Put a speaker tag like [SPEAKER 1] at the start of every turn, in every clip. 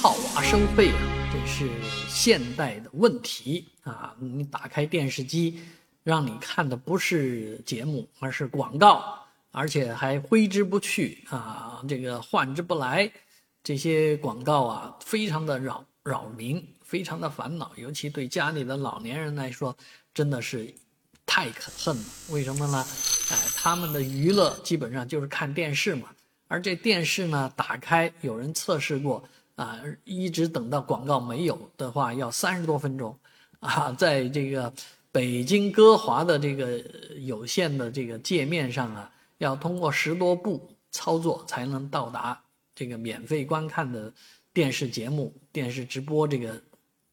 [SPEAKER 1] 套娃收费啊，这是现代的问题啊！你打开电视机，让你看的不是节目，而是广告，而且还挥之不去啊，这个换之不来。这些广告啊，非常的扰扰民，非常的烦恼，尤其对家里的老年人来说，真的是太可恨了。为什么呢？哎，他们的娱乐基本上就是看电视嘛，而这电视呢，打开有人测试过。啊，一直等到广告没有的话，要三十多分钟，啊，在这个北京歌华的这个有线的这个界面上啊，要通过十多步操作才能到达这个免费观看的电视节目、电视直播这个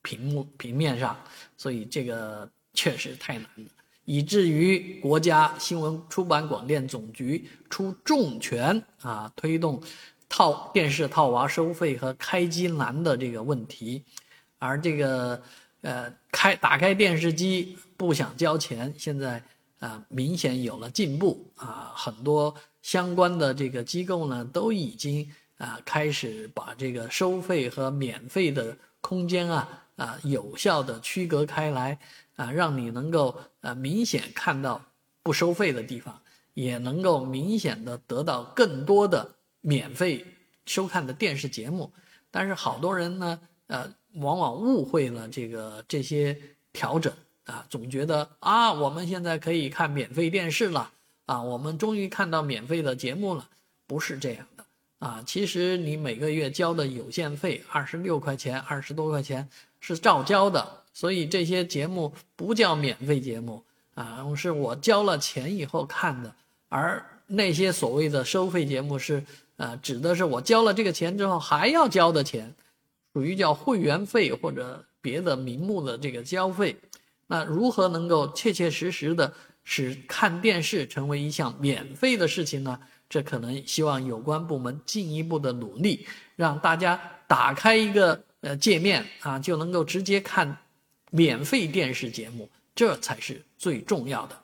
[SPEAKER 1] 屏幕平面上，所以这个确实太难了，以至于国家新闻出版广电总局出重拳啊，推动。套电视套娃收费和开机难的这个问题，而这个呃开打开电视机不想交钱，现在啊明显有了进步啊，很多相关的这个机构呢都已经啊开始把这个收费和免费的空间啊啊有效的区隔开来啊，让你能够呃明显看到不收费的地方，也能够明显的得到更多的。免费收看的电视节目，但是好多人呢，呃，往往误会了这个这些调整啊，总觉得啊，我们现在可以看免费电视了啊，我们终于看到免费的节目了，不是这样的啊。其实你每个月交的有线费二十六块钱，二十多块钱是照交的，所以这些节目不叫免费节目啊，是我交了钱以后看的，而那些所谓的收费节目是。啊，指的是我交了这个钱之后还要交的钱，属于叫会员费或者别的名目的这个交费。那如何能够切切实实的使看电视成为一项免费的事情呢？这可能希望有关部门进一步的努力，让大家打开一个呃界面啊，就能够直接看免费电视节目，这才是最重要的。